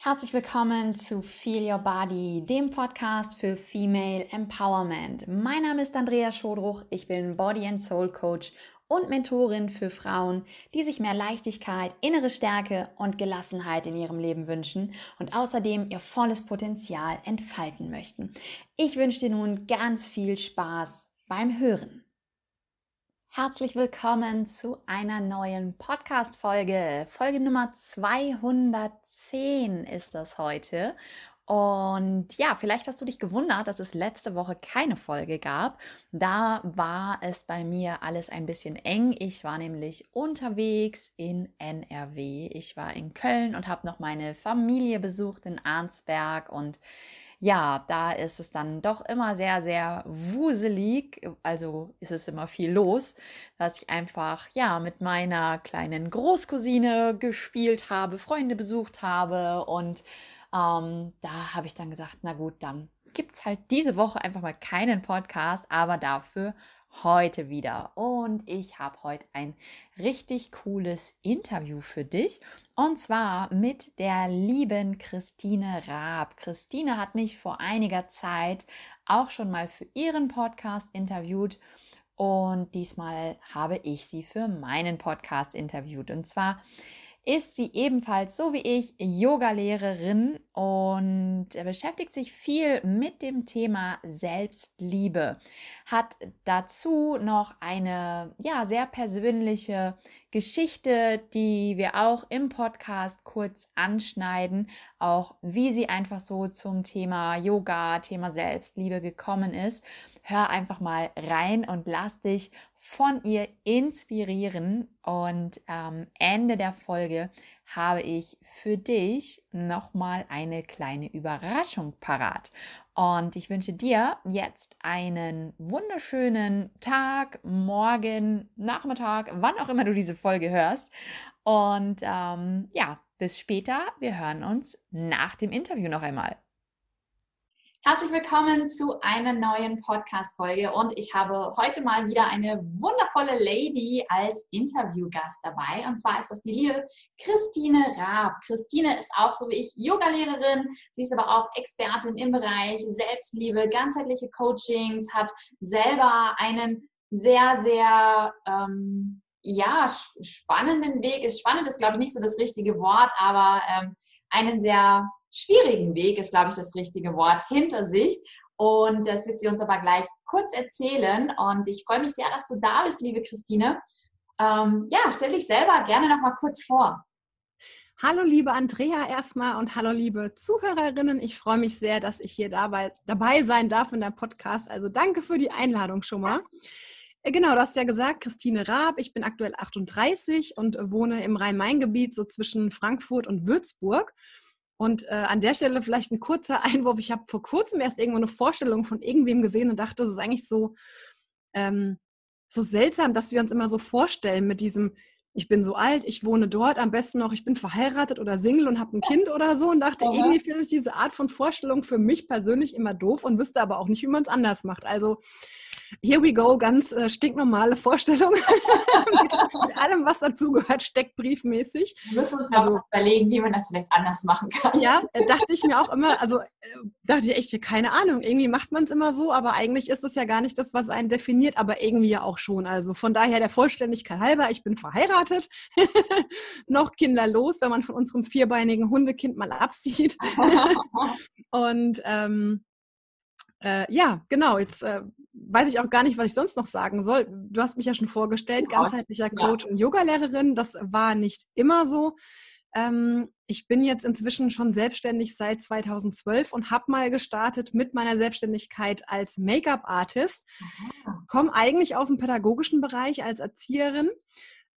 Herzlich willkommen zu Feel Your Body, dem Podcast für Female Empowerment. Mein Name ist Andrea Schodruch, ich bin Body and Soul Coach und Mentorin für Frauen, die sich mehr Leichtigkeit, innere Stärke und Gelassenheit in ihrem Leben wünschen und außerdem ihr volles Potenzial entfalten möchten. Ich wünsche dir nun ganz viel Spaß beim Hören. Herzlich willkommen zu einer neuen Podcast-Folge. Folge Nummer 210 ist das heute. Und ja, vielleicht hast du dich gewundert, dass es letzte Woche keine Folge gab. Da war es bei mir alles ein bisschen eng. Ich war nämlich unterwegs in NRW. Ich war in Köln und habe noch meine Familie besucht in Arnsberg und ja, da ist es dann doch immer sehr, sehr wuselig. Also ist es immer viel los, dass ich einfach, ja, mit meiner kleinen Großcousine gespielt habe, Freunde besucht habe und ähm, da habe ich dann gesagt, na gut, dann gibt es halt diese Woche einfach mal keinen Podcast, aber dafür heute wieder. Und ich habe heute ein richtig cooles Interview für dich. Und zwar mit der lieben Christine Raab. Christine hat mich vor einiger Zeit auch schon mal für ihren Podcast interviewt. Und diesmal habe ich sie für meinen Podcast interviewt. Und zwar ist sie ebenfalls, so wie ich, Yogalehrerin und beschäftigt sich viel mit dem Thema Selbstliebe. Hat dazu noch eine ja, sehr persönliche Geschichte, die wir auch im Podcast kurz anschneiden, auch wie sie einfach so zum Thema Yoga, Thema Selbstliebe gekommen ist. Hör einfach mal rein und lass dich von ihr inspirieren. Und am Ende der Folge habe ich für dich nochmal eine kleine Überraschung parat. Und ich wünsche dir jetzt einen wunderschönen Tag, Morgen, Nachmittag, wann auch immer du diese Folge hörst. Und ähm, ja, bis später. Wir hören uns nach dem Interview noch einmal. Herzlich willkommen zu einer neuen Podcast-Folge und ich habe heute mal wieder eine wundervolle Lady als Interviewgast dabei und zwar ist das die liebe Christine Raab. Christine ist auch so wie ich Yogalehrerin, sie ist aber auch Expertin im Bereich Selbstliebe, ganzheitliche Coachings, hat selber einen sehr, sehr ähm, ja, spannenden Weg. Ist spannend ist, glaube ich, nicht so das richtige Wort, aber ähm, einen sehr schwierigen Weg, ist, glaube ich, das richtige Wort, hinter sich. Und das wird sie uns aber gleich kurz erzählen. Und ich freue mich sehr, dass du da bist, liebe Christine. Ähm, ja, stell dich selber gerne noch mal kurz vor. Hallo liebe Andrea erstmal und hallo liebe Zuhörerinnen. Ich freue mich sehr, dass ich hier dabei, dabei sein darf in der Podcast. Also danke für die Einladung schon mal. Äh, genau, du hast ja gesagt, Christine Raab. Ich bin aktuell 38 und wohne im Rhein-Main-Gebiet, so zwischen Frankfurt und Würzburg. Und äh, an der Stelle vielleicht ein kurzer Einwurf. Ich habe vor kurzem erst irgendwo eine Vorstellung von irgendwem gesehen und dachte, das ist eigentlich so, ähm, so seltsam, dass wir uns immer so vorstellen mit diesem, ich bin so alt, ich wohne dort, am besten noch, ich bin verheiratet oder Single und habe ein Kind oder so und dachte, Aha. irgendwie finde ich diese Art von Vorstellung für mich persönlich immer doof und wüsste aber auch nicht, wie man es anders macht. Also here we go, ganz äh, stinknormale Vorstellung mit, mit, allem, was dazugehört, steckbriefmäßig. Wir müssen uns also, überlegen, wie man das vielleicht anders machen kann. Ja, äh, dachte ich mir auch immer, also äh, dachte ich echt, keine Ahnung, irgendwie macht man es immer so, aber eigentlich ist es ja gar nicht das, was einen definiert, aber irgendwie ja auch schon. Also von daher der Vollständigkeit halber, ich bin verheiratet, noch kinderlos, wenn man von unserem vierbeinigen Hundekind mal absieht. Und ähm, äh, ja, genau, jetzt äh, weiß ich auch gar nicht, was ich sonst noch sagen soll. Du hast mich ja schon vorgestellt, ganzheitlicher Coach ja. und Yogalehrerin. Das war nicht immer so. Ähm, ich bin jetzt inzwischen schon selbstständig seit 2012 und habe mal gestartet mit meiner Selbstständigkeit als Make-up-Artist. Komme eigentlich aus dem pädagogischen Bereich als Erzieherin.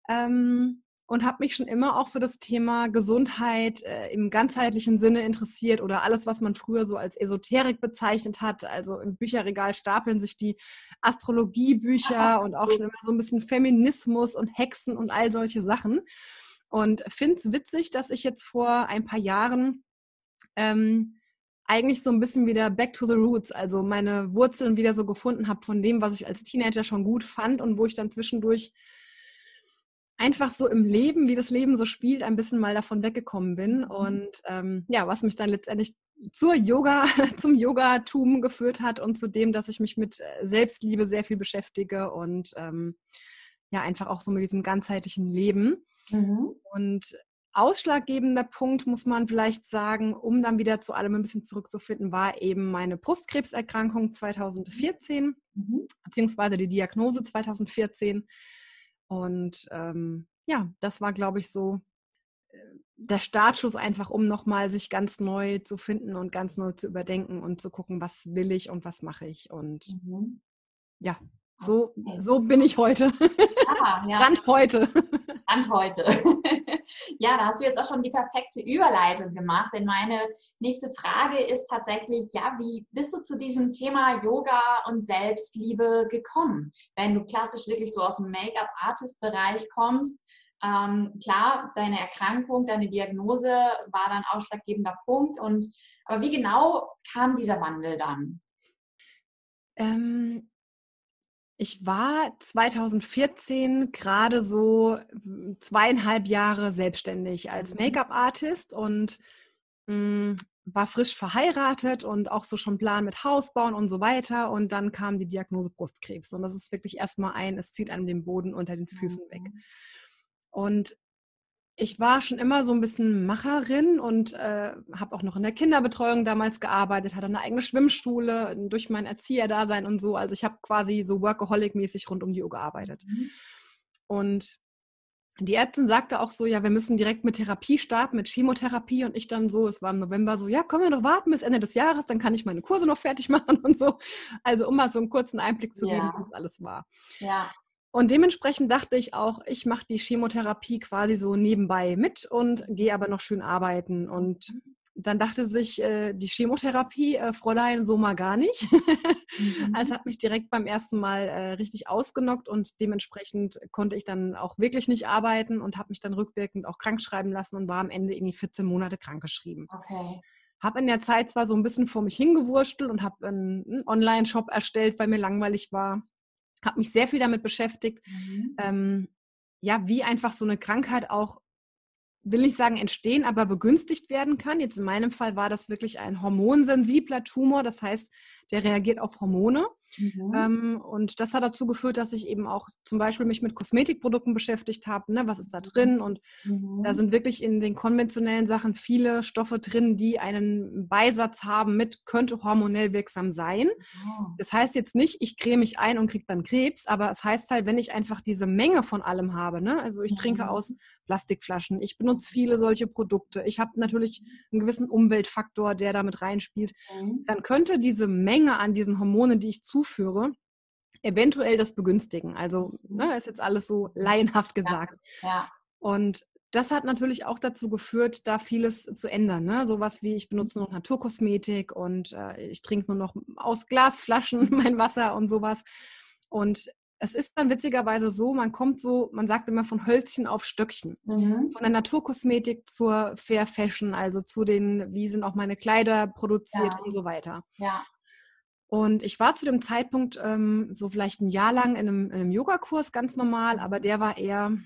Ähm, und habe mich schon immer auch für das Thema Gesundheit äh, im ganzheitlichen Sinne interessiert oder alles, was man früher so als Esoterik bezeichnet hat. Also im Bücherregal stapeln sich die Astrologiebücher und auch schon immer so ein bisschen Feminismus und Hexen und all solche Sachen. Und finde es witzig, dass ich jetzt vor ein paar Jahren ähm, eigentlich so ein bisschen wieder back to the roots, also meine Wurzeln wieder so gefunden habe von dem, was ich als Teenager schon gut fand und wo ich dann zwischendurch einfach so im Leben, wie das Leben so spielt, ein bisschen mal davon weggekommen bin. Mhm. Und ähm, ja, was mich dann letztendlich zur Yoga, zum Yogatum geführt hat und zu dem, dass ich mich mit äh, Selbstliebe sehr viel beschäftige und ähm, ja, einfach auch so mit diesem ganzheitlichen Leben. Mhm. Und ausschlaggebender Punkt, muss man vielleicht sagen, um dann wieder zu allem ein bisschen zurückzufinden, war eben meine Brustkrebserkrankung 2014, mhm. beziehungsweise die Diagnose 2014. Und ähm, ja, das war, glaube ich, so äh, der Startschuss einfach, um nochmal sich ganz neu zu finden und ganz neu zu überdenken und zu gucken, was will ich und was mache ich. Und mhm. ja, so, so bin ich heute. Ja. Stand heute. Stand heute. ja, da hast du jetzt auch schon die perfekte Überleitung gemacht, denn meine nächste Frage ist tatsächlich, ja, wie bist du zu diesem Thema Yoga und Selbstliebe gekommen? Wenn du klassisch wirklich so aus dem Make-up-Artist-Bereich kommst, ähm, klar, deine Erkrankung, deine Diagnose war dann ausschlaggebender Punkt. Und aber wie genau kam dieser Wandel dann? Ähm, ich war 2014 gerade so zweieinhalb Jahre selbstständig als mhm. Make-up-Artist und mh, hm, war frisch verheiratet und auch so schon Plan mit Haus bauen und so weiter. Und dann kam die Diagnose Brustkrebs. Und das ist wirklich erstmal ein, es zieht einem den Boden unter den Füßen weg. Mhm. Und ich war schon immer so ein bisschen Macherin und äh, habe auch noch in der Kinderbetreuung damals gearbeitet, hatte eine eigene Schwimmschule durch mein Erzieherdasein und so. Also ich habe quasi so Workaholic-mäßig rund um die Uhr gearbeitet. Mhm. Und die Ärztin sagte auch so, ja, wir müssen direkt mit Therapie starten, mit Chemotherapie. Und ich dann so, es war im November so, ja, können wir noch warten bis Ende des Jahres, dann kann ich meine Kurse noch fertig machen und so. Also um mal so einen kurzen Einblick zu geben, ja. wie das alles war. Ja. Und dementsprechend dachte ich auch, ich mache die Chemotherapie quasi so nebenbei mit und gehe aber noch schön arbeiten. Und dann dachte sich äh, die Chemotherapie, äh, Fräulein, so mal gar nicht. mhm. Also hat mich direkt beim ersten Mal äh, richtig ausgenockt und dementsprechend konnte ich dann auch wirklich nicht arbeiten und habe mich dann rückwirkend auch krank schreiben lassen und war am Ende irgendwie 14 Monate krankgeschrieben. Okay. Habe in der Zeit zwar so ein bisschen vor mich hingewurstelt und habe einen, einen Online-Shop erstellt, weil mir langweilig war habe mich sehr viel damit beschäftigt, mhm. ähm, ja, wie einfach so eine Krankheit auch, will nicht sagen entstehen, aber begünstigt werden kann. Jetzt in meinem Fall war das wirklich ein hormonsensibler Tumor, das heißt, der reagiert auf Hormone. Mhm. Ähm, und das hat dazu geführt, dass ich eben auch zum Beispiel mich mit Kosmetikprodukten beschäftigt habe. Ne? Was ist da mhm. drin? Und mhm. da sind wirklich in den konventionellen Sachen viele Stoffe drin, die einen Beisatz haben mit könnte hormonell wirksam sein. Oh. Das heißt jetzt nicht, ich creme mich ein und kriege dann Krebs, aber es heißt halt, wenn ich einfach diese Menge von allem habe, ne? also ich trinke mhm. aus Plastikflaschen, ich benutze viele solche Produkte, ich habe natürlich einen gewissen Umweltfaktor, der damit reinspielt, mhm. dann könnte diese Menge an diesen Hormonen, die ich zu zuführe, eventuell das begünstigen. Also ne, ist jetzt alles so laienhaft gesagt. Ja, ja. Und das hat natürlich auch dazu geführt, da vieles zu ändern. Ne? Sowas wie, ich benutze nur Naturkosmetik und äh, ich trinke nur noch aus Glasflaschen mein Wasser und sowas. Und es ist dann witzigerweise so, man kommt so, man sagt immer von Hölzchen auf Stöckchen. Mhm. Von der Naturkosmetik zur Fair Fashion, also zu den, wie sind auch meine Kleider produziert ja. und so weiter. Ja. Und ich war zu dem Zeitpunkt ähm, so vielleicht ein Jahr lang in einem, in einem Yogakurs ganz normal, aber der war eher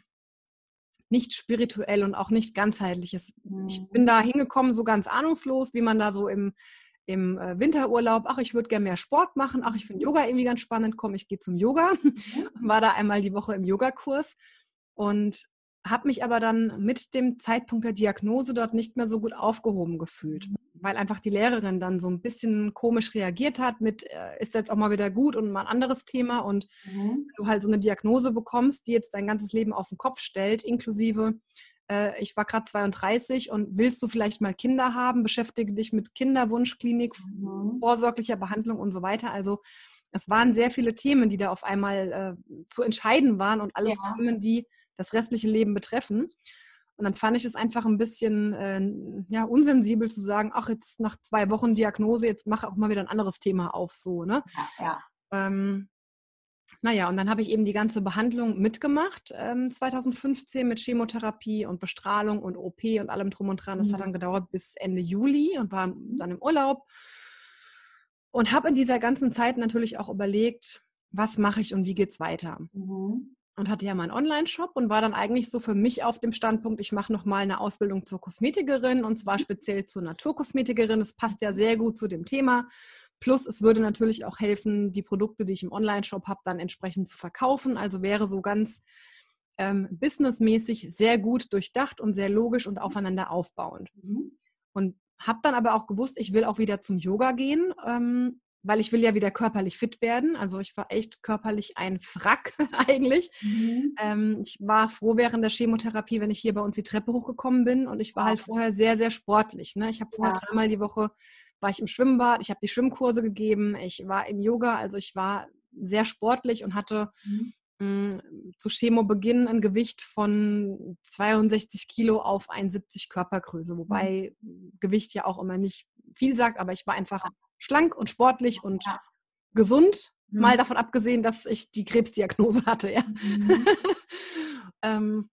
nicht spirituell und auch nicht ganzheitliches. Mhm. Ich bin da hingekommen so ganz ahnungslos, wie man da so im, im äh, Winterurlaub, ach, ich würde gerne mehr Sport machen, ach, ich finde Yoga irgendwie ganz spannend, komm, ich gehe zum Yoga. Mhm. War da einmal die Woche im Yogakurs und habe mich aber dann mit dem Zeitpunkt der Diagnose dort nicht mehr so gut aufgehoben gefühlt. Mhm weil einfach die Lehrerin dann so ein bisschen komisch reagiert hat mit, äh, ist jetzt auch mal wieder gut und mal ein anderes Thema und mhm. du halt so eine Diagnose bekommst, die jetzt dein ganzes Leben auf den Kopf stellt, inklusive, äh, ich war gerade 32 und willst du vielleicht mal Kinder haben, beschäftige dich mit Kinderwunschklinik, mhm. vorsorglicher Behandlung und so weiter. Also es waren sehr viele Themen, die da auf einmal äh, zu entscheiden waren und alles ja. Themen, die das restliche Leben betreffen. Und dann fand ich es einfach ein bisschen äh, ja, unsensibel zu sagen, ach, jetzt nach zwei Wochen Diagnose, jetzt mache auch mal wieder ein anderes Thema auf, so, ne? Ja. ja. Ähm, naja, und dann habe ich eben die ganze Behandlung mitgemacht, ähm, 2015 mit Chemotherapie und Bestrahlung und OP und allem drum und dran. Das mhm. hat dann gedauert bis Ende Juli und war dann im Urlaub. Und habe in dieser ganzen Zeit natürlich auch überlegt, was mache ich und wie geht es weiter. Mhm. Und hatte ja meinen Online-Shop und war dann eigentlich so für mich auf dem Standpunkt, ich mache nochmal eine Ausbildung zur Kosmetikerin und zwar speziell zur Naturkosmetikerin. Das passt ja sehr gut zu dem Thema. Plus es würde natürlich auch helfen, die Produkte, die ich im Online-Shop habe, dann entsprechend zu verkaufen. Also wäre so ganz ähm, businessmäßig sehr gut durchdacht und sehr logisch und aufeinander aufbauend. Mhm. Und habe dann aber auch gewusst, ich will auch wieder zum Yoga gehen, ähm, weil ich will ja wieder körperlich fit werden. Also ich war echt körperlich ein Wrack eigentlich. Mhm. Ähm, ich war froh während der Chemotherapie, wenn ich hier bei uns die Treppe hochgekommen bin und ich war halt vorher sehr, sehr sportlich. Ne? Ich habe vorher ja. dreimal die Woche war ich im Schwimmbad, ich habe die Schwimmkurse gegeben, ich war im Yoga, also ich war sehr sportlich und hatte mhm. mh, zu Chemobeginn ein Gewicht von 62 Kilo auf 71 Körpergröße, wobei mhm. Gewicht ja auch immer nicht viel sagt, aber ich war einfach schlank und sportlich und ja. gesund, mhm. mal davon abgesehen, dass ich die Krebsdiagnose hatte. Ja. Mhm. ähm,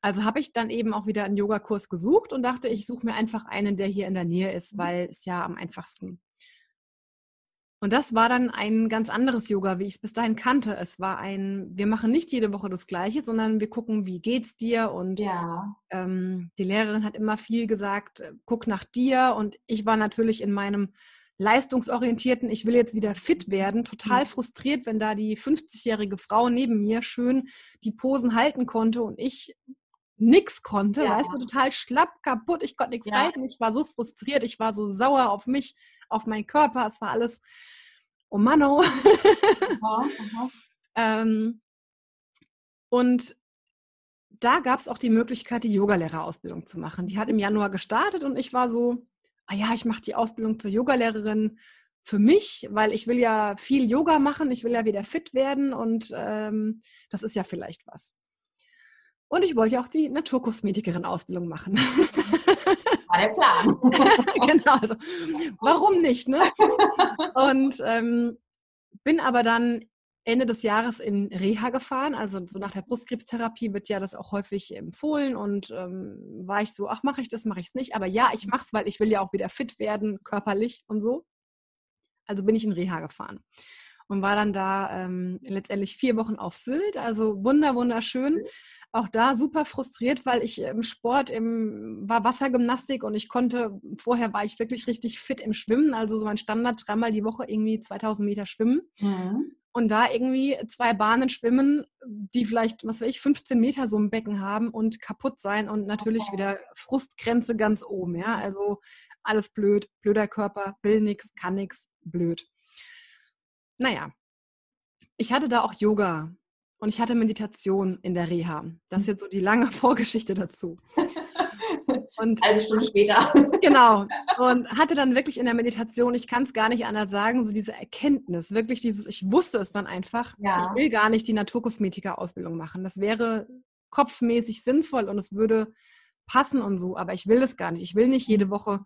also habe ich dann eben auch wieder einen Yogakurs gesucht und dachte, ich suche mir einfach einen, der hier in der Nähe ist, mhm. weil es ja am einfachsten. Und das war dann ein ganz anderes Yoga, wie ich es bis dahin kannte. Es war ein, wir machen nicht jede Woche das Gleiche, sondern wir gucken, wie geht's dir. Und ja. ähm, die Lehrerin hat immer viel gesagt, äh, guck nach dir. Und ich war natürlich in meinem leistungsorientierten, ich will jetzt wieder fit werden, total mhm. frustriert, wenn da die 50-jährige Frau neben mir schön die Posen halten konnte und ich nix konnte, ja. weißt du, total schlapp, kaputt, ich konnte nichts ja. halten, ich war so frustriert, ich war so sauer auf mich, auf meinen Körper, es war alles, oh Manno. Aha, aha. ähm, und da gab es auch die Möglichkeit, die Yogalehrerausbildung zu machen. Die hat im Januar gestartet und ich war so, ah ja, ich mache die Ausbildung zur Yogalehrerin für mich, weil ich will ja viel Yoga machen, ich will ja wieder fit werden und ähm, das ist ja vielleicht was. Und ich wollte ja auch die Naturkosmetikerin-Ausbildung machen. War der Plan. genau, also warum nicht, ne? Und ähm, bin aber dann Ende des Jahres in Reha gefahren. Also so nach der Brustkrebstherapie wird ja das auch häufig empfohlen und ähm, war ich so, ach, mache ich das, mache ich es nicht. Aber ja, ich mache es, weil ich will ja auch wieder fit werden, körperlich und so. Also bin ich in Reha gefahren und war dann da ähm, letztendlich vier Wochen auf Sylt. Also wunder, wunderschön. Auch da super frustriert, weil ich im Sport im, war Wassergymnastik und ich konnte, vorher war ich wirklich richtig fit im Schwimmen. Also so mein Standard dreimal die Woche irgendwie 2000 Meter schwimmen. Mhm und da irgendwie zwei Bahnen schwimmen, die vielleicht, was weiß ich, 15 Meter so im Becken haben und kaputt sein und natürlich okay. wieder Frustgrenze ganz oben, ja, also alles blöd, blöder Körper, will nix, kann nix, blöd. Naja, ich hatte da auch Yoga und ich hatte Meditation in der Reha. Das ist jetzt so die lange Vorgeschichte dazu. Und eine Stunde später. Genau. Und hatte dann wirklich in der Meditation, ich kann es gar nicht anders sagen, so diese Erkenntnis, wirklich dieses, ich wusste es dann einfach, ja. ich will gar nicht die Naturkosmetiker-Ausbildung machen. Das wäre kopfmäßig sinnvoll und es würde passen und so, aber ich will es gar nicht. Ich will nicht jede Woche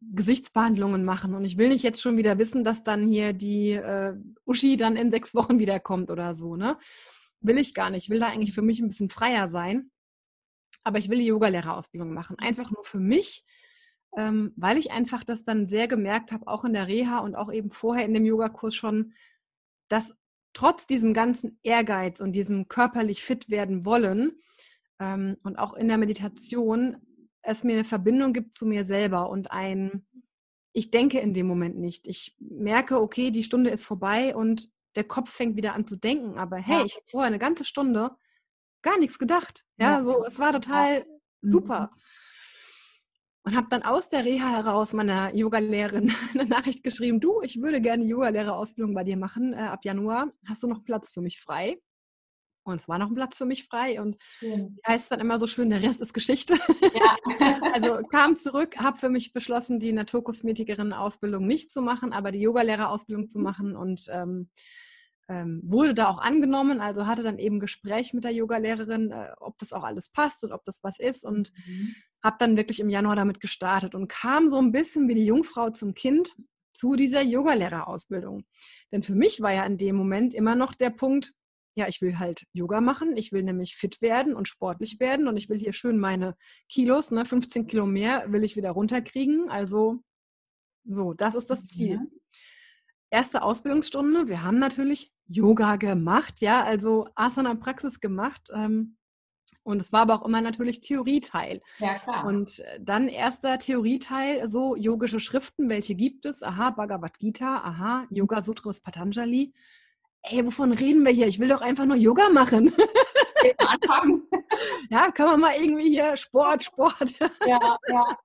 Gesichtsbehandlungen machen und ich will nicht jetzt schon wieder wissen, dass dann hier die äh, Uschi dann in sechs Wochen wiederkommt oder so, ne? Will ich gar nicht. Ich will da eigentlich für mich ein bisschen freier sein aber ich will die Yogalehrerausbildung machen. Einfach nur für mich, ähm, weil ich einfach das dann sehr gemerkt habe, auch in der Reha und auch eben vorher in dem Yogakurs schon, dass trotz diesem ganzen Ehrgeiz und diesem körperlich fit werden wollen ähm, und auch in der Meditation es mir eine Verbindung gibt zu mir selber und ein, ich denke in dem Moment nicht. Ich merke, okay, die Stunde ist vorbei und der Kopf fängt wieder an zu denken, aber hey, ja. ich habe vorher eine ganze Stunde gar nichts gedacht. Ja, so, es war total mhm. super. Und habe dann aus der Reha heraus meiner Yogalehrerin eine Nachricht geschrieben, du, ich würde gerne Yogalehrerausbildung bei dir machen äh, ab Januar. Hast du noch Platz für mich frei? Und es war noch ein Platz für mich frei. Und ja. heißt dann immer so schön, der Rest ist Geschichte. Ja. also kam zurück, habe für mich beschlossen, die Naturkosmetikerin-Ausbildung nicht zu machen, aber die Yogalehrerausbildung zu mhm. machen. Und ähm, ähm, wurde da auch angenommen, also hatte dann eben Gespräch mit der Yogalehrerin, äh, ob das auch alles passt und ob das was ist und mhm. habe dann wirklich im Januar damit gestartet und kam so ein bisschen wie die Jungfrau zum Kind zu dieser Yogalehrerausbildung. Denn für mich war ja in dem Moment immer noch der Punkt, ja, ich will halt Yoga machen, ich will nämlich fit werden und sportlich werden und ich will hier schön meine Kilos, ne, 15 Kilo mehr will ich wieder runterkriegen. Also so, das ist das Ziel. Mhm. erste Ausbildungsstunde, wir haben natürlich Yoga gemacht, ja, also Asana-Praxis gemacht. Ähm, und es war aber auch immer natürlich Theorieteil. Ja, klar. Und äh, dann erster Theorieteil, so yogische Schriften, welche gibt es? Aha, Bhagavad Gita, aha. Yoga Sutras Patanjali. Ey, wovon reden wir hier? Ich will doch einfach nur Yoga machen. Ja, kann man mal irgendwie hier Sport, Sport. Ja, ja.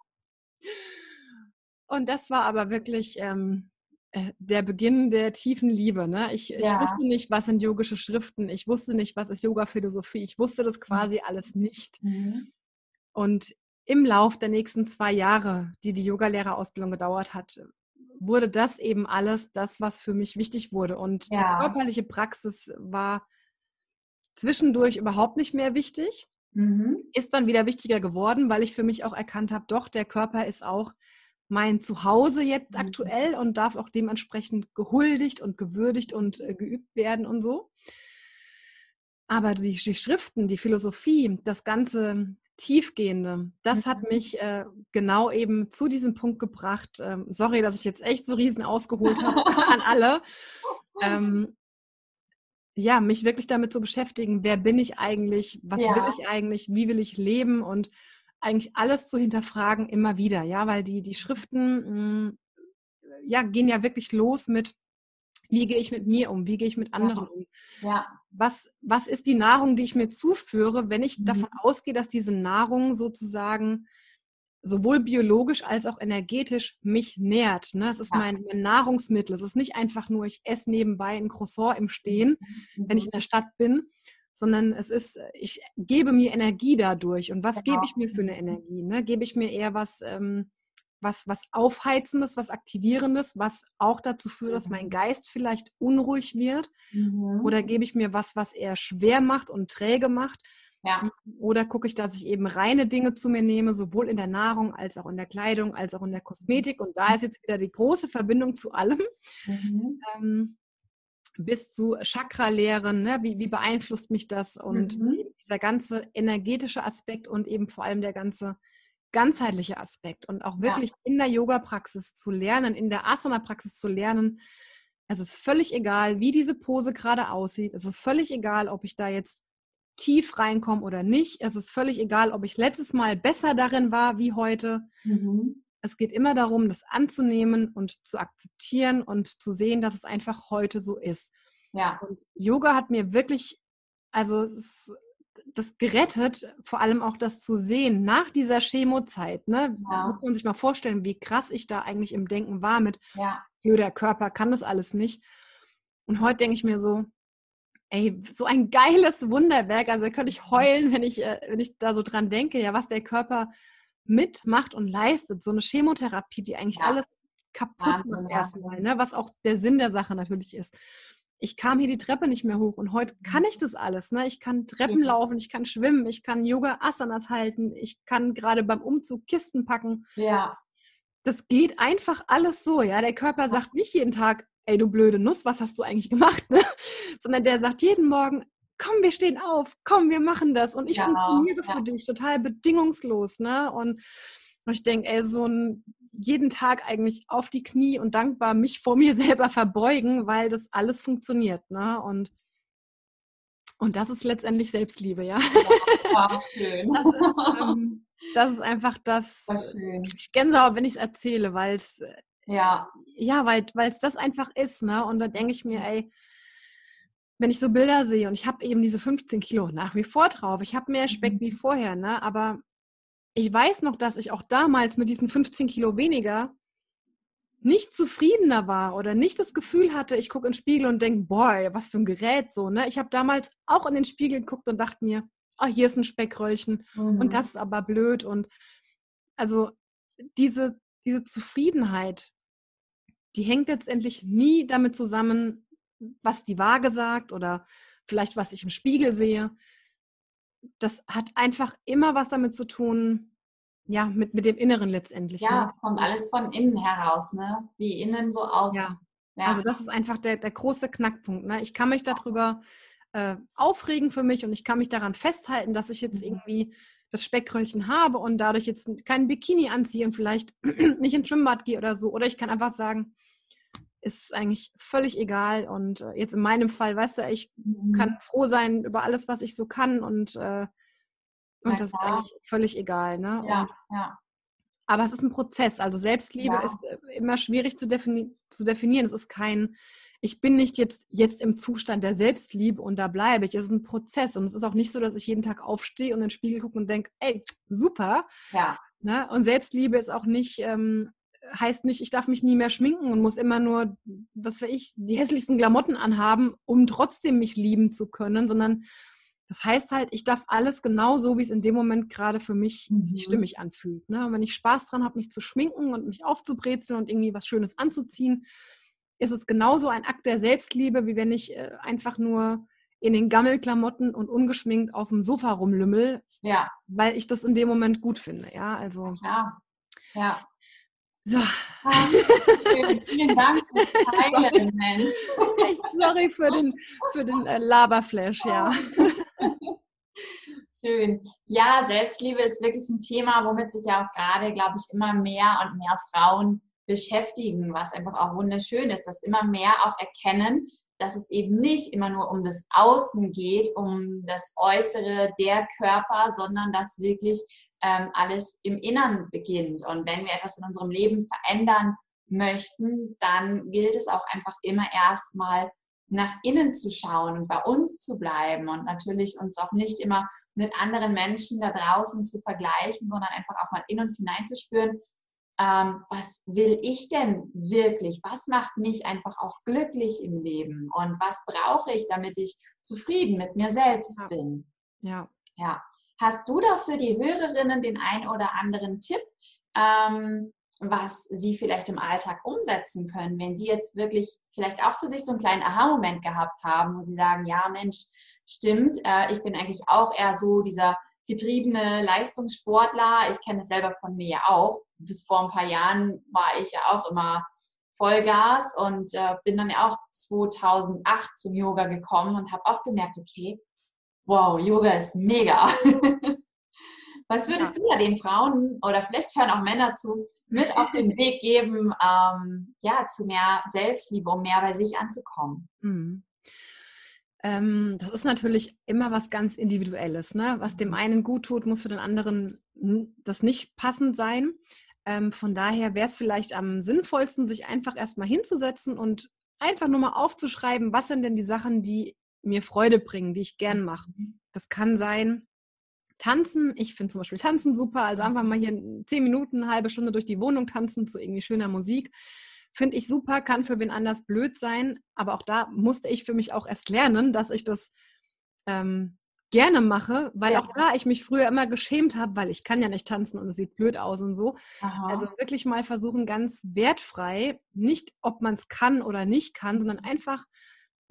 Und das war aber wirklich ähm, äh, der Beginn der tiefen Liebe. Ne? Ich, ich Ja. wusste nicht, was sind yogische Schriften. Ich wusste nicht, was ist Yoga-Philosophie. Ich wusste das quasi alles nicht. Mhm. Und im Lauf der nächsten zwei Jahre, die die Yogalehrerausbildung gedauert hat, wurde das eben alles das, was für mich wichtig wurde. Und Ja. die körperliche Praxis war zwischendurch überhaupt nicht mehr wichtig, Mhm. ist dann wieder wichtiger geworden, weil ich für mich auch erkannt habe, doch, der Körper ist auch mein Zuhause jetzt Mhm. aktuell und darf auch dementsprechend gehuldigt und gewürdigt und äh, geübt werden und so. Aber die, die Schriften, die Philosophie, das ganze Tiefgehende, das hat Mhm. mich äh, genau eben zu diesem Punkt gebracht. Ähm, sorry, dass ich jetzt echt so riesen ausgeholt habe an alle. Ähm, ja, mich wirklich damit zu beschäftigen, wer bin ich eigentlich, was Ja. will ich eigentlich, wie will ich leben und eigentlich alles zu hinterfragen immer wieder, ja, weil die, die Schriften mh, ja, gehen ja wirklich los mit, wie gehe ich mit mir um, wie gehe ich mit anderen um, Ja. was, was ist die Nahrung, die ich mir zuführe, wenn ich Mhm. davon ausgehe, dass diese Nahrung sozusagen sowohl biologisch als auch energetisch mich nährt. Ne? Es ist Ja. mein, mein Nahrungsmittel. Es ist nicht einfach nur, ich esse nebenbei ein Croissant im Stehen, wenn ich in der Stadt bin, sondern es ist, ich gebe mir Energie dadurch. Und was Genau. gebe ich mir für eine Energie? Ne? Gebe ich mir eher was, ähm, was, was Aufheizendes, was Aktivierendes, was auch dazu führt, dass mein Geist vielleicht unruhig wird? Mhm. Oder gebe ich mir was, was eher schwer macht und träge macht? ja. Oder gucke ich, dass ich eben reine Dinge zu mir nehme, sowohl in der Nahrung als auch in der Kleidung, als auch in der Kosmetik. Und da ist jetzt wieder die große Verbindung zu allem, Mhm. ähm, bis zu Chakra-Lehren. Ne? Wie, wie beeinflusst mich das? Und Mhm. dieser ganze energetische Aspekt und eben vor allem der ganze ganzheitliche Aspekt. Und auch Ja. wirklich in der Yoga-Praxis zu lernen, in der Asana-Praxis zu lernen. Es ist völlig egal, wie diese Pose gerade aussieht. Es ist völlig egal, ob ich da jetzt tief reinkomme oder nicht. Es ist völlig egal, ob ich letztes Mal besser darin war wie heute. Mhm. Es geht immer darum, das anzunehmen und zu akzeptieren und zu sehen, dass es einfach heute so ist. Ja. Und Yoga hat mir wirklich, also es ist das gerettet, vor allem auch das zu sehen nach dieser Chemozeit. Ne? Ja. Muss man sich mal vorstellen, wie krass ich da eigentlich im Denken war mit, Ja. "Nö, der Körper kann das alles nicht. Und heute denke ich mir so, ey, so ein geiles Wunderwerk. Also da könnte ich heulen, wenn ich, äh, wenn ich da so dran denke, ja, was der Körper mitmacht und leistet. So eine Chemotherapie, die eigentlich Ja. alles kaputt Wahnsinn, macht erstmal, ne? was auch der Sinn der Sache natürlich ist. Ich kam hier die Treppe nicht mehr hoch und heute kann ich das alles. Ne? Ich kann Treppen laufen, ich kann schwimmen, ich kann Yoga-Asanas halten, ich kann gerade beim Umzug Kisten packen Ja. das geht einfach alles so, ja. Der Körper sagt nicht jeden Tag, ey, du blöde Nuss, was hast du eigentlich gemacht? Ne? Sondern der sagt jeden Morgen, komm, wir stehen auf, komm, wir machen das. Und ich Ja, funktioniere ja. für dich total bedingungslos, ne? Und ich denke, ey, so ein jeden Tag eigentlich auf die Knie und dankbar mich vor mir selber verbeugen, weil das alles funktioniert, ne? Und und das ist letztendlich Selbstliebe, ja. War schön. Das ist, ähm, das ist einfach das. Ich Gänsehaut, wenn ich es erzähle, weil es Ja. ja, weil es das einfach ist, ne? Und da denke ich mir, ey, wenn ich so Bilder sehe und ich habe eben diese 15 Kilo nach wie vor drauf, ich habe mehr Speck Mhm. wie vorher, ne? Aber ich weiß noch, dass ich auch damals mit diesen 15 Kilo weniger nicht zufriedener war oder nicht das Gefühl hatte, ich gucke in den Spiegel und denke, boah, was für ein Gerät so, ne? Ich habe damals auch in den Spiegel geguckt und dachte mir, ah, hier ist ein Speckröllchen Mhm. und das ist aber blöd und also diese, diese Zufriedenheit, die hängt letztendlich nie damit zusammen, was die Waage sagt oder vielleicht was ich im Spiegel sehe. Das hat einfach immer was damit zu tun, ja, mit, mit dem Inneren letztendlich. Ja, ne? kommt alles von innen heraus, ne? Wie innen so außen. Ja. Ja. Also das ist einfach der, der große Knackpunkt. Ne? Ich kann mich darüber äh, aufregen für mich und ich kann mich daran festhalten, dass ich jetzt Mhm. irgendwie das Speckröllchen habe und dadurch jetzt keinen Bikini anziehe und vielleicht nicht ins Schwimmbad gehe oder so. Oder ich kann einfach sagen, ist eigentlich völlig egal. Und äh, jetzt in meinem Fall, weißt du, ich mhm. kann froh sein über alles, was ich so kann und, äh, und das ist eigentlich völlig egal. Ne? Ja, und, ja. Aber es ist ein Prozess. Also Selbstliebe ja. ist äh, immer schwierig zu, defini zu definieren. Es ist kein, ich bin nicht jetzt, jetzt im Zustand der Selbstliebe und da bleibe ich. Es ist ein Prozess. Und es ist auch nicht so, dass ich jeden Tag aufstehe und in den Spiegel gucke und denke, ey, super. Ja. Ne? Und Selbstliebe ist auch nicht, ähm, heißt nicht, ich darf mich nie mehr schminken und muss immer nur, was für ich, die hässlichsten Klamotten anhaben, um trotzdem mich lieben zu können, sondern das heißt halt, ich darf alles genau so, wie es in dem Moment gerade für mich mhm. stimmig anfühlt. Ne? Und wenn ich Spaß dran habe, mich zu schminken und mich aufzubrezeln und irgendwie was Schönes anzuziehen, ist es genauso ein Akt der Selbstliebe, wie wenn ich äh, einfach nur in den Gammelklamotten und ungeschminkt auf dem Sofa rumlümmel, ja. weil ich das in dem Moment gut finde. Ja, also. Ja, ja. So. Ah, vielen Dank fürs Teilen, Mensch. Echt sorry für den, für den äh, Laberflash, ja. Schön. Ja, Selbstliebe ist wirklich ein Thema, womit sich ja auch gerade, glaube ich, immer mehr und mehr Frauen beschäftigen, was einfach auch wunderschön ist, dass immer mehr auch erkennen, dass es eben nicht immer nur um das Außen geht, um das Äußere, der Körper, sondern dass wirklich ähm, alles im Innern beginnt. Und wenn wir etwas in unserem Leben verändern möchten, dann gilt es auch einfach immer erstmal nach innen zu schauen und bei uns zu bleiben und natürlich uns auch nicht immer mit anderen Menschen da draußen zu vergleichen, sondern einfach auch mal in uns hineinzuspüren, ähm, was will ich denn wirklich? Was macht mich einfach auch glücklich im Leben? Und was brauche ich, damit ich zufrieden mit mir selbst bin? Ja. Ja. Hast du da für die Hörerinnen den ein oder anderen Tipp, ähm, was sie vielleicht im Alltag umsetzen können, wenn sie jetzt wirklich vielleicht auch für sich so einen kleinen Aha-Moment gehabt haben, wo sie sagen, ja Mensch, stimmt, äh, ich bin eigentlich auch eher so dieser getriebene Leistungssportler. Ich kenne es selber von mir ja auch. Bis vor ein paar Jahren war ich ja auch immer Vollgas und äh, bin dann ja auch 2008 zum Yoga gekommen und habe auch gemerkt, okay, wow, Yoga ist mega. Was würdest du ja den Frauen oder vielleicht hören auch Männer zu, mit auf den Weg geben, ähm, ja, zu mehr Selbstliebe, um mehr bei sich anzukommen? Mhm. Ähm, das ist natürlich immer was ganz Individuelles. Ne? Was dem einen gut tut, muss für den anderen das nicht passend sein. Ähm, von daher wäre es vielleicht am sinnvollsten, sich einfach erstmal hinzusetzen und einfach nur mal aufzuschreiben, was sind denn die Sachen, die mir Freude bringen, die ich gern mhm. mache. Das kann sein, tanzen. Ich finde zum Beispiel tanzen super. Also einfach mal hier zehn Minuten, eine halbe Stunde durch die Wohnung tanzen zu irgendwie schöner Musik. Finde ich super, kann für wen anders blöd sein. Aber auch da musste ich für mich auch erst lernen, dass ich das ähm, gerne mache, weil ja. auch da ich mich früher immer geschämt habe, weil ich kann ja nicht tanzen und es sieht blöd aus und so. Aha. Also wirklich mal versuchen, ganz wertfrei, nicht ob man es kann oder nicht kann, sondern einfach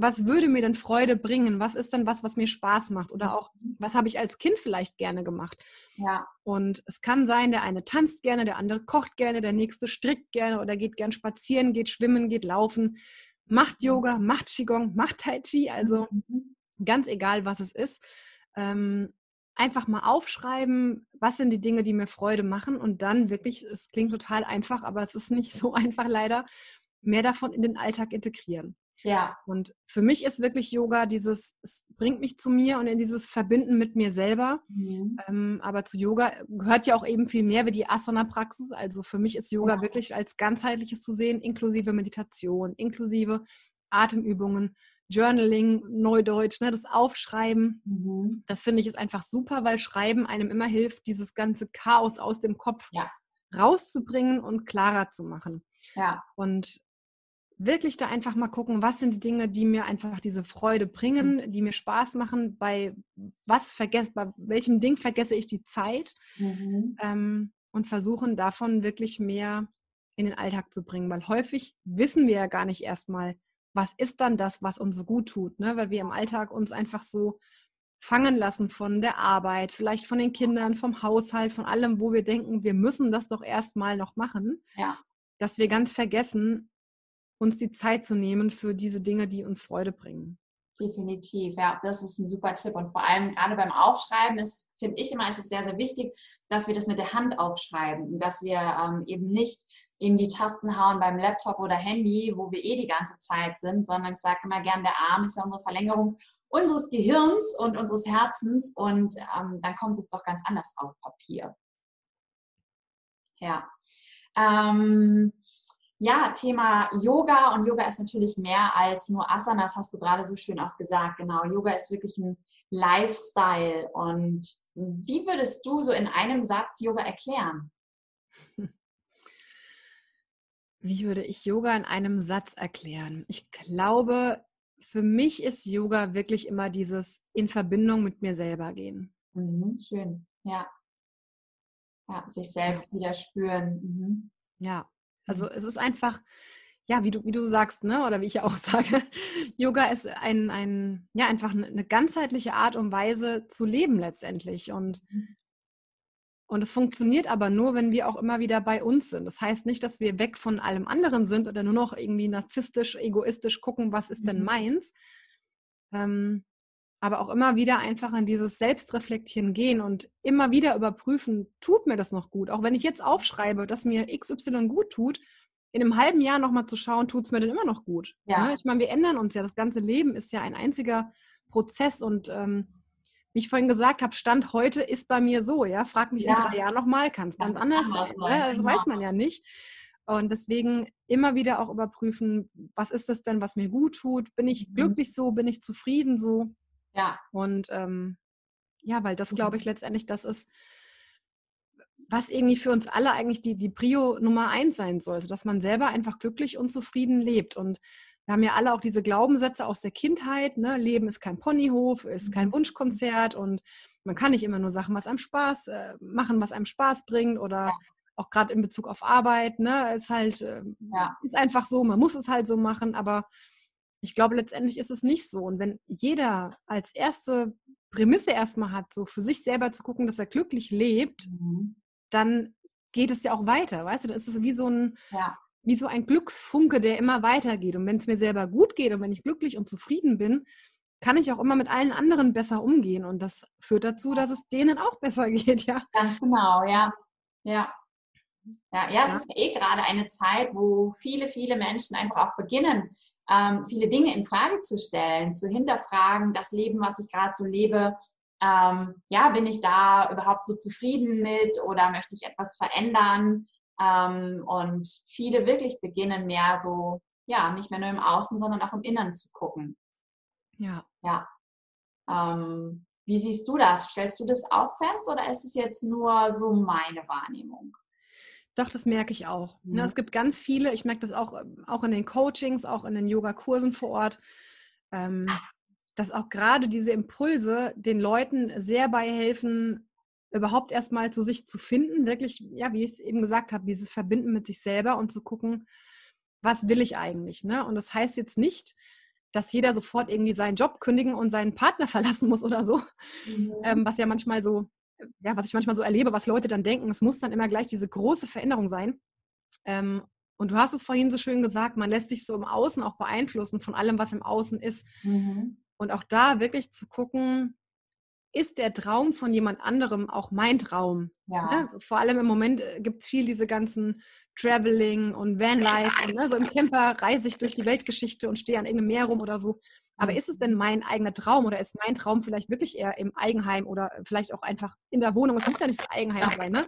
was würde mir denn Freude bringen? Was ist denn was, was mir Spaß macht? Oder auch, mhm. was habe ich als Kind vielleicht gerne gemacht? Ja. Und es kann sein, der eine tanzt gerne, der andere kocht gerne, der nächste strickt gerne oder geht gern spazieren, geht schwimmen, geht laufen, macht. Yoga, macht Qigong, macht Tai Chi, also mhm. ganz egal, was es ist. Ähm, einfach mal aufschreiben, was sind die Dinge, die mir Freude machen und dann wirklich, es klingt total einfach, aber es ist nicht so einfach leider, mehr davon in den Alltag integrieren. Ja. Und für mich ist wirklich Yoga dieses, es bringt mich zu mir und in dieses Verbinden mit mir selber. Mhm. Ähm, aber zu Yoga gehört ja auch eben viel mehr wie die Asana-Praxis. Also für mich ist Yoga ja. wirklich als ganzheitliches zu sehen, inklusive Meditation, inklusive Atemübungen, Journaling, Neudeutsch, ne, das Aufschreiben. Mhm. Das finde ich ist einfach super, weil Schreiben einem immer hilft, dieses ganze Chaos aus dem Kopf ja. rauszubringen und klarer zu machen. Ja. Und wirklich da einfach mal gucken, was sind die Dinge, die mir einfach diese Freude bringen, mhm. die mir Spaß machen, bei was vergesse, bei welchem Ding vergesse ich die Zeit mhm. ähm, und versuchen davon wirklich mehr in den Alltag zu bringen, weil häufig wissen wir ja gar nicht erstmal, was ist dann das, was uns so gut tut, ne? weil wir im Alltag uns einfach so fangen lassen von der Arbeit, vielleicht von den Kindern, vom Haushalt, von allem, wo wir denken, wir müssen das doch erstmal noch machen, ja. dass wir ganz vergessen, uns die Zeit zu nehmen für diese Dinge, die uns Freude bringen. Definitiv, ja, das ist ein super Tipp. Und vor allem gerade beim Aufschreiben ist, finde ich immer, ist es sehr, sehr wichtig, dass wir das mit der Hand aufschreiben, dass wir ähm, eben nicht in die Tasten hauen beim Laptop oder Handy, wo wir eh die ganze Zeit sind, sondern ich sage immer gern, der Arm ist ja unsere Verlängerung unseres Gehirns und unseres Herzens und ähm, dann kommt es doch ganz anders auf Papier. Ja. Ähm, ja, Thema Yoga und Yoga ist natürlich mehr als nur Asanas, hast du gerade so schön auch gesagt. Genau, Yoga ist wirklich ein Lifestyle. Und wie würdest du so in einem Satz Yoga erklären? Wie würde ich Yoga in einem Satz erklären? Ich glaube, für mich ist Yoga wirklich immer dieses in Verbindung mit mir selber gehen. Mhm, schön, ja. Ja, sich selbst wieder spüren. Mhm. Ja, also mhm. es ist einfach, ja, wie du, wie du sagst, ne, oder wie ich auch sage, Yoga ist ein, ein, ja, einfach eine ganzheitliche Art und Weise zu leben letztendlich. Und, mhm. und es funktioniert aber nur, wenn wir auch immer wieder bei uns sind. Das heißt nicht, dass wir weg von allem anderen sind oder nur noch irgendwie narzisstisch, egoistisch gucken, was ist denn mhm. meins. Ähm, aber auch immer wieder einfach in dieses Selbstreflektieren gehen und immer wieder überprüfen, tut mir das noch gut? Auch wenn ich jetzt aufschreibe, dass mir XY gut tut, in einem halben Jahr nochmal zu schauen, tut es mir denn immer noch gut? Ja. Ne? Ich meine, wir ändern uns ja. Das ganze Leben ist ja ein einziger Prozess und ähm, wie ich vorhin gesagt habe, Stand heute ist bei mir so, ja. Frag mich ja. in drei Jahren nochmal, kann es ganz anders sein. Ne? Das genau. weiß man ja nicht. Und deswegen immer wieder auch überprüfen, was ist das denn, was mir gut tut? Bin ich mhm. glücklich so? Bin ich zufrieden so? Ja. Und ähm, ja, weil das, glaube ich, mhm. letztendlich das ist, was irgendwie für uns alle eigentlich die, die Prio Nummer eins sein sollte, dass man selber einfach glücklich und zufrieden lebt. Und wir haben ja alle auch diese Glaubenssätze aus der Kindheit, ne? Leben ist kein Ponyhof, ist kein mhm. Wunschkonzert und man kann nicht immer nur Sachen, was einem Spaß äh, machen, was einem Spaß bringt oder ja. auch gerade in Bezug auf Arbeit, ne, ist halt, äh, ja. ist einfach so, man muss es halt so machen, aber ich glaube, letztendlich ist es nicht so. Und wenn jeder als erste Prämisse erstmal hat, so für sich selber zu gucken, dass er glücklich lebt, mhm. dann geht es ja auch weiter, weißt du? Dann ist es wie so ein, ja. wie so ein Glücksfunke, der immer weitergeht. Und wenn es mir selber gut geht und wenn ich glücklich und zufrieden bin, kann ich auch immer mit allen anderen besser umgehen. Und das führt dazu, dass es denen auch besser geht, ja. Ganz genau, ja. Ja. Ja, ja, es ja. ist eh gerade eine Zeit, wo viele, viele Menschen einfach auch beginnen, ähm, viele Dinge in Frage zu stellen, zu hinterfragen, das Leben, was ich gerade so lebe, ähm, ja, bin ich da überhaupt so zufrieden mit oder möchte ich etwas verändern? Ähm, und viele wirklich beginnen mehr so, ja, nicht mehr nur im Außen, sondern auch im Inneren zu gucken. Ja. Ja. Ähm, wie siehst du das? Stellst du das auch fest oder ist es jetzt nur so meine Wahrnehmung? Doch, das merke ich auch. Ne, mhm. Es gibt ganz viele, ich merke das auch, ähm, auch in den Coachings, auch in den Yoga-Kursen vor Ort, ähm, dass auch gerade diese Impulse den Leuten sehr bei helfen, überhaupt erstmal zu sich zu finden, wirklich, ja, wie ich es eben gesagt habe, dieses Verbinden mit sich selber und zu gucken, was will ich eigentlich. Ne? Und das heißt jetzt nicht, dass jeder sofort irgendwie seinen Job kündigen und seinen Partner verlassen muss oder so, mhm. ähm, was ja manchmal so ja, was ich manchmal so erlebe, was Leute dann denken, es muss dann immer gleich diese große Veränderung sein. Ähm, und du hast es vorhin so schön gesagt, man lässt sich so im Außen auch beeinflussen von allem, was im Außen ist. Mhm. Und auch da wirklich zu gucken, ist der Traum von jemand anderem auch mein Traum? Ja. Ne? Vor allem im Moment äh, gibt es viel diese ganzen Traveling und Vanlife. Und, ne? So im Camper reise ich durch die Weltgeschichte und stehe an irgendeinem Meer rum oder so. Aber ist es denn mein eigener Traum oder ist mein Traum vielleicht wirklich eher im Eigenheim oder vielleicht auch einfach in der Wohnung? Es muss ja nicht das Eigenheim sein, ne?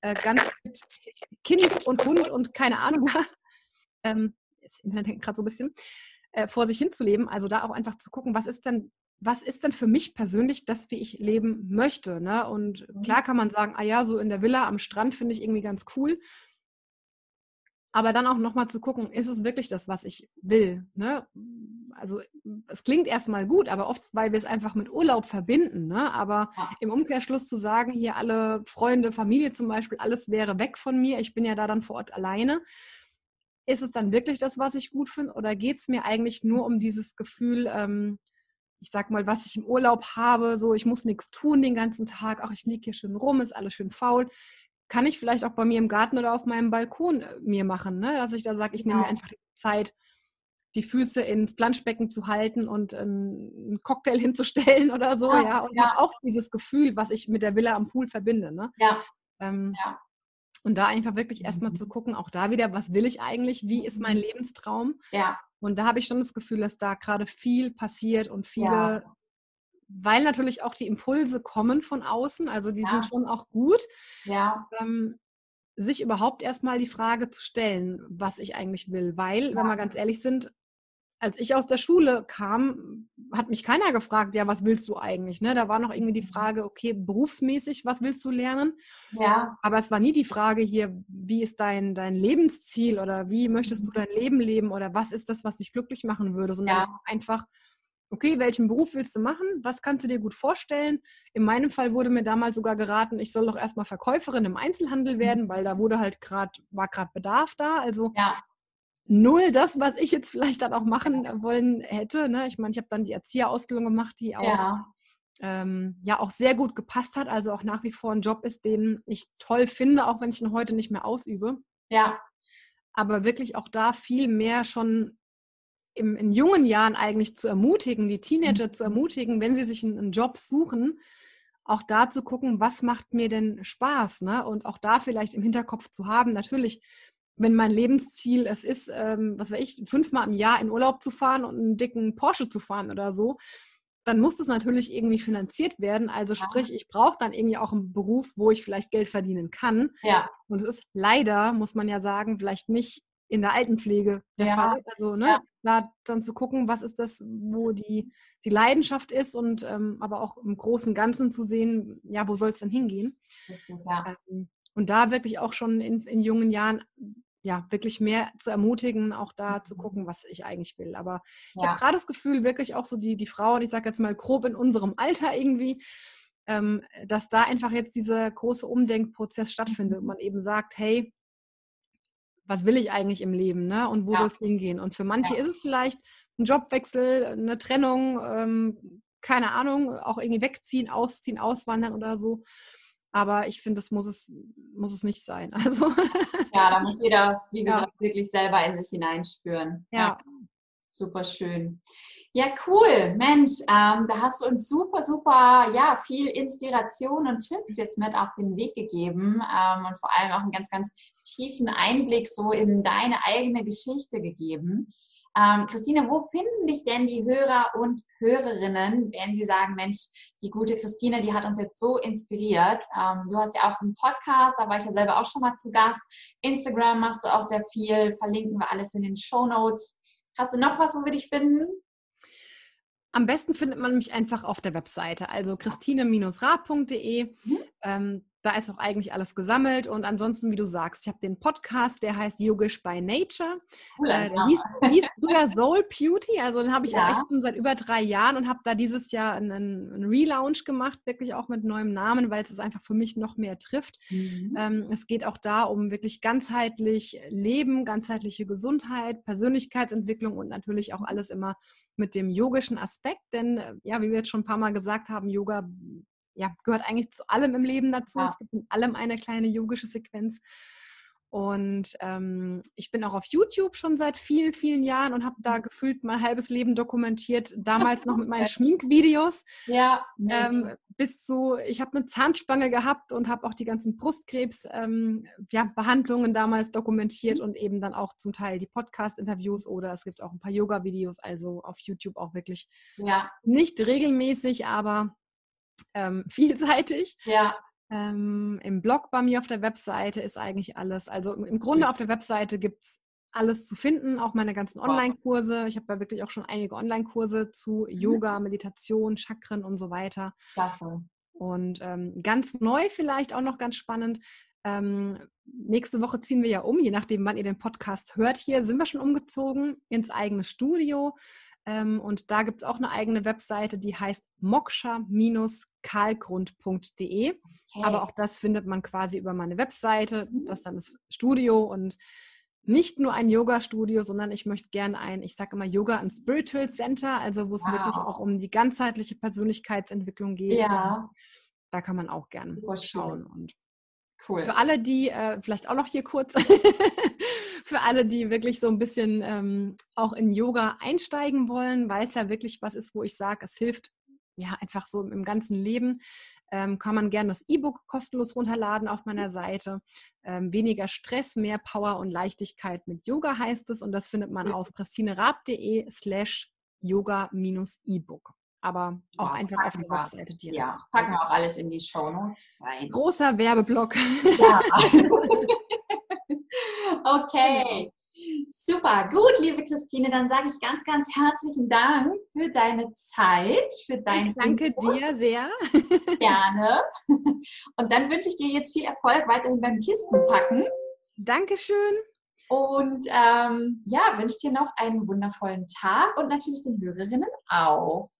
Äh, ganz mit Kind und Hund und keine Ahnung. ähm, das Internet hängt gerade so ein bisschen äh, vor sich hinzuleben. Also da auch einfach zu gucken, was ist denn was ist denn für mich persönlich das, wie ich leben möchte? Ne? Und mhm. klar kann man sagen, ah ja, so in der Villa am Strand finde ich irgendwie ganz cool. Aber dann auch nochmal zu gucken, ist es wirklich das, was ich will? Ne? Also es klingt erstmal gut, aber oft, weil wir es einfach mit Urlaub verbinden. Ne? Aber ja. im Umkehrschluss zu sagen, hier alle Freunde, Familie zum Beispiel, alles wäre weg von mir, ich bin ja da dann vor Ort alleine. Ist es dann wirklich das, was ich gut finde? Oder geht es mir eigentlich nur um dieses Gefühl, ähm, ich sag mal, was ich im Urlaub habe, so ich muss nichts tun den ganzen Tag, ach, ich liege hier schön rum, ist alles schön faul kann ich vielleicht auch bei mir im Garten oder auf meinem Balkon äh, mir machen, ne? dass ich da sage, ich nehme mir genau. einfach die Zeit, die Füße ins Planschbecken zu halten und einen Cocktail hinzustellen oder so, ja, ja. und ja. auch dieses Gefühl, was ich mit der Villa am Pool verbinde. Ne? Ja. Ähm, ja. Und da einfach wirklich erstmal zu gucken, auch da wieder, was will ich eigentlich? Wie ist mein Lebenstraum? Ja. Und da habe ich schon das Gefühl, dass da gerade viel passiert und viele, Ja. weil natürlich auch die Impulse kommen von außen, also die Ja. sind schon auch gut, Ja. ähm, sich überhaupt erstmal die Frage zu stellen, was ich eigentlich will. Weil, Ja. wenn wir ganz ehrlich sind, als ich aus der Schule kam, hat mich keiner gefragt, ja, was willst du eigentlich? Ne? Da war noch irgendwie die Frage, okay, berufsmäßig, was willst du lernen? Ja. Aber es war nie die Frage hier, wie ist dein, dein Lebensziel oder wie möchtest du dein Leben leben oder was ist das, was dich glücklich machen würde, sondern Ja. es war einfach, okay, welchen Beruf willst du machen? Was kannst du dir gut vorstellen? In meinem Fall wurde mir damals sogar geraten, ich soll doch erstmal Verkäuferin im Einzelhandel werden, weil da wurde halt gerade, war gerade Bedarf da. Also Ja. Null das, was ich jetzt vielleicht dann auch machen wollen hätte. Ne? Ich meine, ich habe dann die Erzieherausbildung gemacht, die auch Ja. ähm, ja auch sehr gut gepasst hat, also auch nach wie vor ein Job ist, den ich toll finde, auch wenn ich ihn heute nicht mehr ausübe. Ja. Aber wirklich auch da viel mehr schon im, in jungen Jahren eigentlich zu ermutigen, die Teenager zu ermutigen, wenn sie sich einen, einen Job suchen, auch da zu gucken, was macht mir denn Spaß, ne? Und auch da vielleicht im Hinterkopf zu haben, natürlich, wenn mein Lebensziel es ist, ähm, was weiß ich, fünfmal im Jahr in Urlaub zu fahren und einen dicken Porsche zu fahren oder so, dann muss das natürlich irgendwie finanziert werden. Also sprich, ich brauche dann irgendwie auch einen Beruf, wo ich vielleicht Geld verdienen kann. Ja. Und es ist leider, muss man ja sagen, vielleicht nicht in der Altenpflege der Ja. Fall. Also ne, Ja. da dann zu gucken, was ist das, wo die, die Leidenschaft ist und ähm, aber auch im großen und Ganzen zu sehen, ja, wo soll es denn hingehen? Ja. Ähm, und da wirklich auch schon in, in jungen Jahren ja wirklich mehr zu ermutigen, auch da zu Mhm. gucken, was ich eigentlich will. Aber ich Ja. habe gerade das Gefühl, wirklich auch so die, die Frauen, ich sage jetzt mal grob in unserem Alter irgendwie, ähm, dass da einfach jetzt dieser große Umdenkprozess stattfindet Mhm. und man eben sagt, hey, was will ich eigentlich im Leben, ne? Und wo Ja. soll es hingehen? Und für manche Ja. ist es vielleicht ein Jobwechsel, eine Trennung, ähm, keine Ahnung, auch irgendwie wegziehen, ausziehen, auswandern oder so. Aber ich finde, das muss es, muss es nicht sein. Also Ja, da muss jeder, wie Ja. gesagt, wirklich selber in sich hineinspüren. ja, Super schön. Ja, cool. Mensch, ähm, da hast du uns super, super, ja, viel Inspiration und Tipps jetzt mit auf den Weg gegeben ähm, und vor allem auch einen ganz, ganz tiefen Einblick so in deine eigene Geschichte gegeben. Ähm, Christine, wo finden dich denn die Hörer und Hörerinnen, wenn sie sagen, Mensch, die gute Christine, die hat uns jetzt so inspiriert. Ähm, du hast ja auch einen Podcast, da war ich ja selber auch schon mal zu Gast. Instagram machst du auch sehr viel, verlinken wir alles in den Show Notes. Hast du noch was, wo wir dich finden? am besten findet man mich einfach auf der Webseite, also christine-rad.de. Mhm. Ähm, da ist auch eigentlich alles gesammelt. Und ansonsten, wie du sagst, ich habe den Podcast, der heißt Yogisch by Nature. Cooler Äh, der Name. hieß, hieß früher Soul Beauty, also den habe ich Ja. echt schon seit über drei Jahren und habe da dieses Jahr einen, einen Relaunch gemacht, wirklich auch mit neuem Namen, weil es es einfach für mich noch mehr trifft. Mhm. Ähm, es geht auch da um wirklich ganzheitlich Leben, ganzheitliche Gesundheit, Persönlichkeitsentwicklung und natürlich auch alles immer mit dem yogischen Aspekt. Denn äh, ja, wie wir jetzt schon ein paar Mal gesagt haben, Yoga ja, gehört eigentlich zu allem im Leben dazu. Ja. Es gibt in allem eine kleine yogische Sequenz. Und ähm, ich bin auch auf YouTube schon seit vielen, vielen Jahren und habe da gefühlt mein halbes Leben dokumentiert. Damals noch mit meinen Schminkvideos Ja, ähm, bis zu, ich habe eine Zahnspange gehabt und habe auch die ganzen Brustkrebs-Behandlungen ja, Behandlungen damals dokumentiert und eben dann auch zum Teil die Podcast-Interviews oder es gibt auch ein paar Yoga-Videos, also auf YouTube auch wirklich ja, nicht regelmäßig, aber ähm, vielseitig. ja, Ähm, Im Blog bei mir auf der Webseite ist eigentlich alles. Also im- im Grunde auf der Webseite gibt es alles zu finden, auch meine ganzen. Online-Kurse. Ich habe ja wirklich auch schon einige Online-Kurse zu Yoga, Meditation, Chakren und so weiter. klasse. Und ähm, ganz neu vielleicht auch noch ganz spannend. Ähm, nächste Woche ziehen wir ja um, je nachdem, wann ihr den Podcast hört. Hier sind wir schon umgezogen ins eigene Studio. Ähm, und da gibt es auch eine eigene Webseite, die heißt moksha-karlgrund.de. Okay. Aber auch das findet man quasi über meine Webseite. Das ist dann das Studio und nicht nur ein Yoga-Studio, sondern ich möchte gerne ein, ich sage immer Yoga and Spiritual Center, also wo es Wow. wirklich auch um die ganzheitliche Persönlichkeitsentwicklung geht. ja, Da kann man auch gerne schauen. Und cool. für alle, die, äh, vielleicht auch noch hier kurz, für alle, die wirklich so ein bisschen ähm, auch in Yoga einsteigen wollen, weil es ja wirklich was ist, wo ich sage, es hilft ja einfach so im ganzen Leben. ähm, kann man gerne das E-Book kostenlos runterladen auf meiner Seite. Ähm, weniger Stress, mehr Power und Leichtigkeit mit Yoga heißt es und das findet man auf christinerab.de slash yoga-e-book. Aber auch wow, einfach auf der Webseite direkt. Ja, packen wir auch alles in die Show Notes rein. Großer Werbeblock. Ja. okay. Super, gut, liebe Christine, dann sage ich ganz, ganz herzlichen Dank für deine Zeit, für dein Ich danke Input. dir sehr. Gerne. Und dann wünsche ich dir jetzt viel Erfolg weiterhin beim Kistenpacken. Dankeschön. Und ähm, ja, wünsche dir noch einen wundervollen Tag und natürlich den Hörerinnen auch.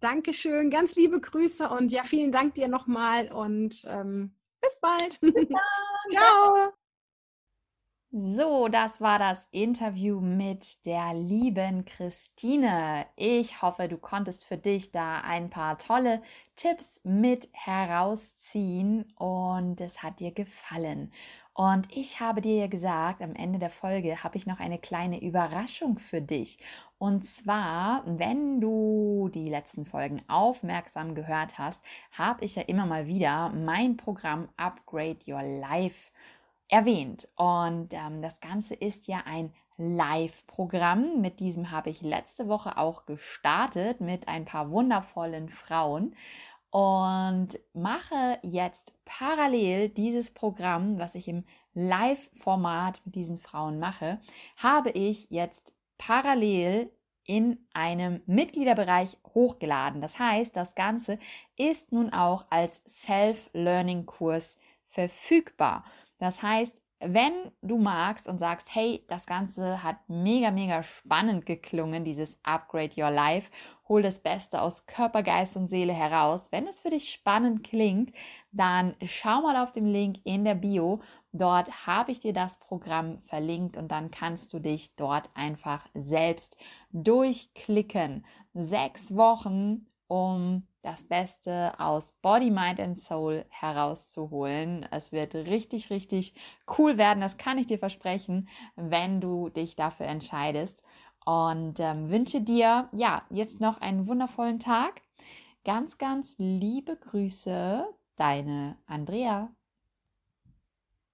Dankeschön, ganz liebe Grüße und ja, vielen Dank dir nochmal und ähm, bis bald. Bis Ciao. So, das war das Interview mit der lieben Christine. Ich hoffe, du konntest für dich da ein paar tolle Tipps mit herausziehen und es hat dir gefallen. Und ich habe dir ja gesagt, am Ende der Folge habe ich noch eine kleine Überraschung für dich. Und zwar, wenn du die letzten Folgen aufmerksam gehört hast, habe ich ja immer mal wieder mein Programm Upgrade Your Life erwähnt. Und ähm, das Ganze ist ja ein Live-Programm. Mit diesem habe ich letzte Woche auch gestartet mit ein paar wundervollen Frauen und mache jetzt parallel dieses Programm, was ich im Live-Format mit diesen Frauen mache, habe ich jetzt parallel in einem Mitgliederbereich hochgeladen. Das heißt, das Ganze ist nun auch als Self-Learning-Kurs verfügbar. Das heißt, wenn du magst und sagst, hey, das Ganze hat mega, mega spannend geklungen, dieses Upgrade Your Life, hol das Beste aus Körper, Geist und Seele heraus. Wenn es für dich spannend klingt, dann schau mal auf dem Link in der Bio. Dort habe ich dir das Programm verlinkt und dann kannst du dich dort einfach selbst durchklicken. Sechs Wochen, um das Beste aus Body, Mind and Soul herauszuholen. Es wird richtig, richtig cool werden, das kann ich dir versprechen, wenn du dich dafür entscheidest. Und ähm, wünsche dir ja jetzt noch einen wundervollen Tag. Ganz, ganz liebe Grüße, deine Andrea.